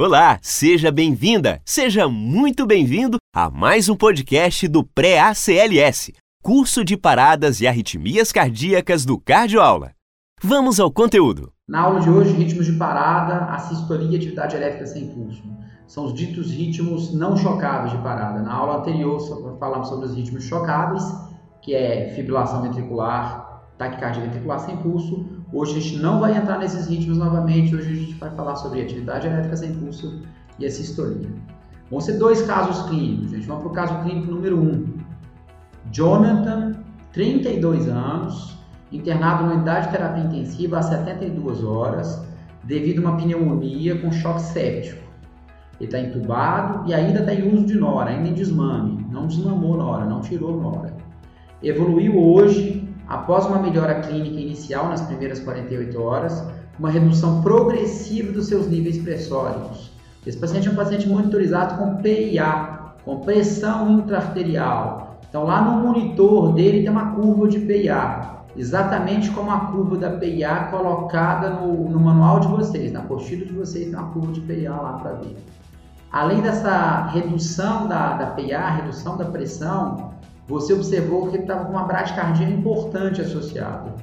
Olá, seja bem-vinda, seja muito bem-vindo a mais um podcast do Pré-ACLS, curso de paradas e arritmias cardíacas do Cardioaula. Vamos ao conteúdo. Na aula de hoje, ritmos de parada, assistolia e atividade elétrica sem pulso. São os ditos ritmos não chocáveis de parada. Na aula anterior, falamos sobre os ritmos chocáveis, que é fibrilação ventricular, taquicardia ventricular sem pulso. Hoje a gente não vai entrar nesses ritmos novamente, hoje a gente vai falar sobre atividade elétrica sem pulso e a sistolia. Vão ser dois casos clínicos, gente. Vamos para o caso clínico número 1. Um. Jonathan, 32 anos, internado na unidade de terapia intensiva há 72 horas, devido a uma pneumonia com choque séptico. Ele está entubado e ainda está em uso de Nora, ainda em desmame. Não desmamou Nora, não tirou Nora. Evoluiu hoje, após uma melhora clínica inicial nas primeiras 48 horas, uma redução progressiva dos seus níveis pressóricos. Esse paciente é um paciente monitorizado com PIA, com pressão intraarterial. Então lá no monitor dele tem uma curva de PIA exatamente como a curva da PIA colocada no, no manual de vocês, na apostila de vocês tem uma curva de PIA lá para ver. Além dessa redução da, da PIA, redução da pressão, você observou que ele estava com uma bradicardia importante associada.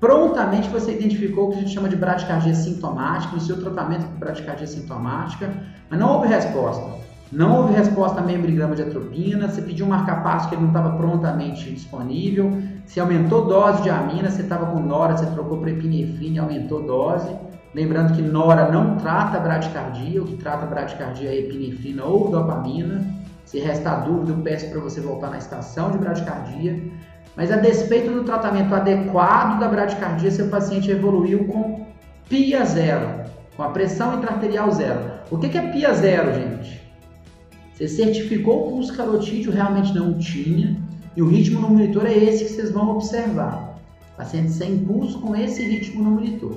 Prontamente você identificou o que a gente chama de bradicardia sintomática, iniciou tratamento com bradicardia sintomática, mas não houve resposta. Não houve resposta a meio miligrama de atropina, você pediu um marcapasso que ele não estava prontamente disponível, você aumentou dose de amina, você estava com nora, você trocou para epinefrina e aumentou dose. Lembrando que nora não trata bradicardia, o que trata bradicardia é epinefrina ou dopamina. Se restar dúvida, eu peço para você voltar na estação de bradicardia. Mas a despeito do tratamento adequado da bradicardia, seu paciente evoluiu com PIA zero, com a pressão intraarterial zero. O que é PIA zero, gente? Você certificou o pulso carotídeo, realmente não tinha, e o ritmo no monitor é esse que vocês vão observar. Paciente sem pulso com esse ritmo no monitor.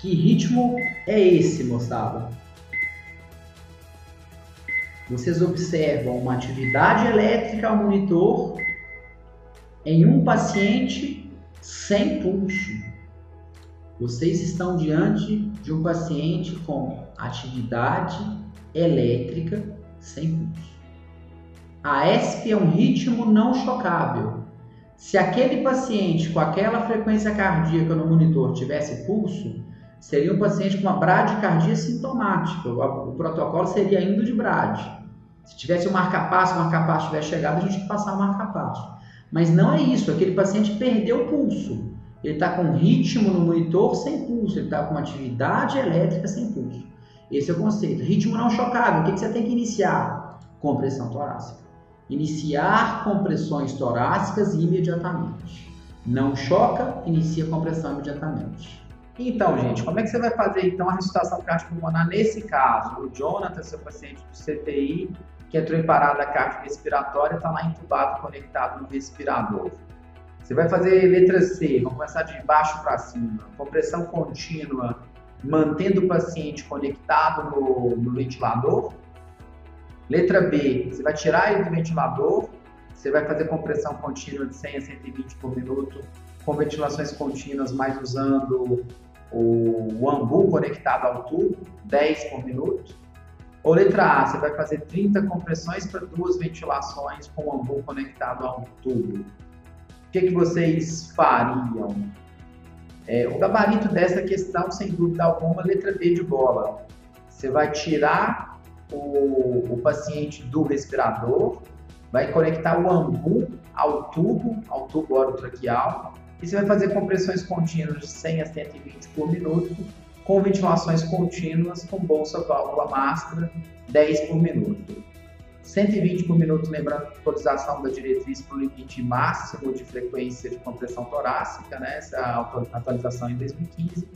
Que ritmo é esse, moçada? Vocês observam uma atividade elétrica ao monitor em um paciente sem pulso. Vocês estão diante de um paciente com atividade elétrica sem pulso. A ESP é um ritmo não chocável. Se aquele paciente com aquela frequência cardíaca no monitor tivesse pulso, seria um paciente com uma bradicardia sintomática. O protocolo seria indo de brad. Se tivesse um marcapasso, o marcapasso tivesse chegado, a gente ia passar o marcapasso. Mas não é isso, aquele paciente perdeu o pulso. Ele está com ritmo no monitor sem pulso, ele está com atividade elétrica sem pulso. Esse é o conceito. Ritmo não chocável. O que, que você tem que iniciar? Compressão torácica. Iniciar compressões torácicas imediatamente. Não choca, inicia compressão imediatamente. Então, gente, como é que você vai fazer então a ressuscitação cardiopulmonar nesse caso? O Jonathan, seu paciente do CTI, que entrou em parada cardiorrespiratória, está lá entubado, conectado no respirador. Você vai fazer letra C, vamos começar de baixo para cima. Compressão contínua mantendo o paciente conectado no, no ventilador. Letra B, você vai tirar ele do ventilador, você vai fazer compressão contínua de 100 a 120 por minuto, com ventilações contínuas, mas usando o, ambu conectado ao tubo, 10 por minuto. Ou letra A, você vai fazer 30 compressões para duas ventilações com o ambu conectado ao tubo. O que, que vocês fariam? É, o gabarito dessa questão, sem dúvida alguma, letra B de bola. Você vai tirar o, o paciente do respirador, vai conectar o ambu ao tubo, ao tubo orotraqueal, e você vai fazer compressões contínuas de 100 a 120 por minuto, com ventilações contínuas com bolsa válvula máscara 10 por minuto. 120 por minuto, lembrando a atualização da diretriz para o limite máximo de frequência de compressão torácica, né? essa atualização em 2015.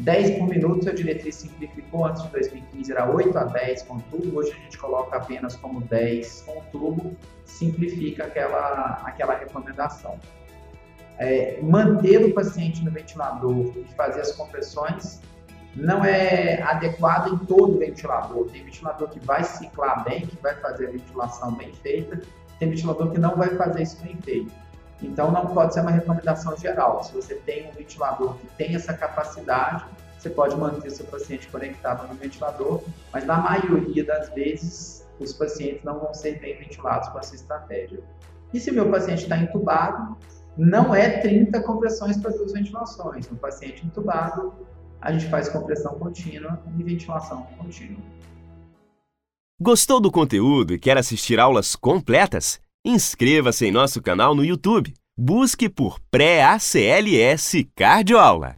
10 por minuto, a diretriz simplificou, antes de 2015 era 8 a 10 com tubo, hoje a gente coloca apenas como 10 com tubo, simplifica aquela, aquela recomendação. É, manter o paciente no ventilador e fazer as compressões não é adequado em todo ventilador. Tem ventilador que vai ciclar bem, que vai fazer a ventilação bem feita, tem ventilador que não vai fazer isso bem feito. Então, não pode ser uma recomendação geral. Se você tem um ventilador que tem essa capacidade, você pode manter seu paciente conectado no ventilador, mas na maioria das vezes os pacientes não vão ser bem ventilados com essa estratégia. E se o meu paciente está entubado, não é 30 compressões para duas ventilações. No paciente entubado, a gente faz compressão contínua e ventilação contínua. Gostou do conteúdo e quer assistir aulas completas? Inscreva-se em nosso canal no YouTube. Busque por Pré-ACLS Cardioaula.